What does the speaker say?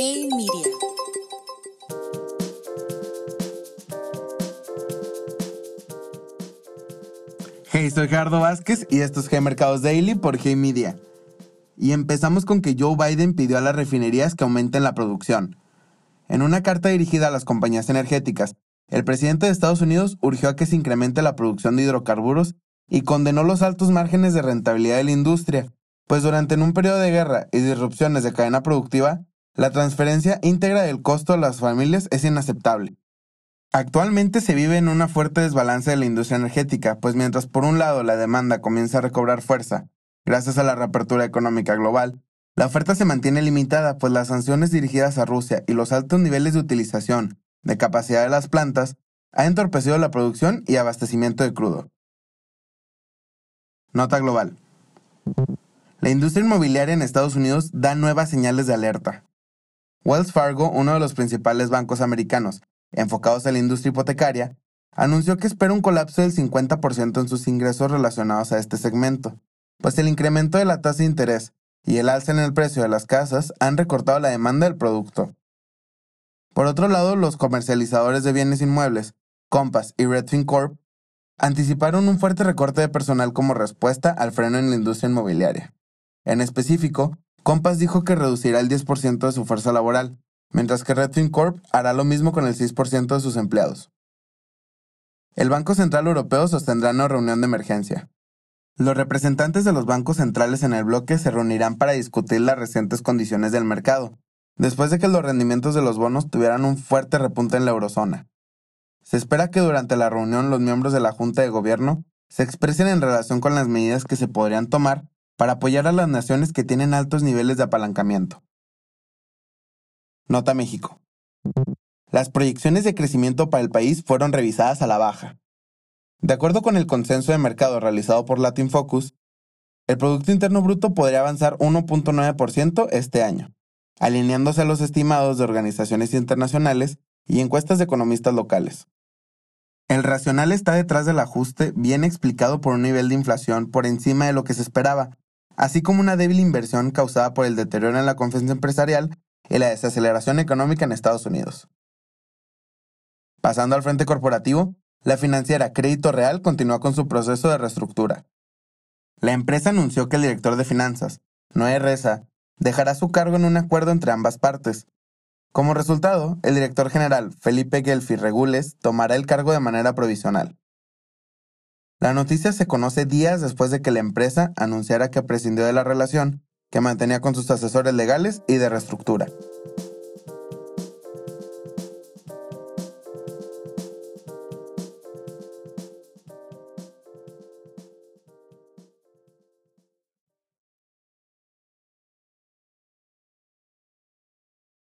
Hey Media. Hey, soy Gerardo Vázquez y esto es G Mercados Daily por Hey Media. Y empezamos con que Joe Biden pidió a las refinerías que aumenten la producción. En una carta dirigida a las compañías energéticas, el presidente de Estados Unidos urgió a que se incremente la producción de hidrocarburos y condenó los altos márgenes de rentabilidad de la industria, pues durante un periodo de guerra y disrupciones de cadena productiva, la transferencia íntegra del costo a las familias es inaceptable. Actualmente se vive en una fuerte desbalance de la industria energética, pues mientras por un lado la demanda comienza a recobrar fuerza, gracias a la reapertura económica global, la oferta se mantiene limitada, pues las sanciones dirigidas a Rusia y los altos niveles de utilización de capacidad de las plantas han entorpecido la producción y abastecimiento de crudo. Nota global. La industria inmobiliaria en Estados Unidos da nuevas señales de alerta. Wells Fargo, uno de los principales bancos americanos enfocados a la industria hipotecaria, anunció que espera un colapso del 50% en sus ingresos relacionados a este segmento, pues el incremento de la tasa de interés y el alza en el precio de las casas han recortado la demanda del producto. Por otro lado, los comercializadores de bienes inmuebles, Compass y Redfin Corp, anticiparon un fuerte recorte de personal como respuesta al freno en la industria inmobiliaria. En específico, Compass dijo que reducirá el 10% de su fuerza laboral, mientras que Redfin Corp hará lo mismo con el 6% de sus empleados. El Banco Central Europeo sostendrá una reunión de emergencia. Los representantes de los bancos centrales en el bloque se reunirán para discutir las recientes condiciones del mercado, después de que los rendimientos de los bonos tuvieran un fuerte repunte en la eurozona. Se espera que durante la reunión los miembros de la Junta de Gobierno se expresen en relación con las medidas que se podrían tomar para apoyar a las naciones que tienen altos niveles de apalancamiento. Nota México. Las proyecciones de crecimiento para el país fueron revisadas a la baja. De acuerdo con el consenso de mercado realizado por Latin Focus, el Producto Interno Bruto podría avanzar 1.9% este año, alineándose a los estimados de organizaciones internacionales y encuestas de economistas locales. El racional está detrás del ajuste, bien explicado por un nivel de inflación por encima de lo que se esperaba, así como una débil inversión causada por el deterioro en la confianza empresarial y la desaceleración económica en Estados Unidos. Pasando al frente corporativo, la financiera Crédito Real continúa con su proceso de reestructura. La empresa anunció que el director de finanzas, Noé Reza, dejará su cargo en un acuerdo entre ambas partes, como resultado, el director general, Felipe Gelfi Regules, tomará el cargo de manera provisional. La noticia se conoce días después de que la empresa anunciara que prescindió de la relación que mantenía con sus asesores legales y de reestructura.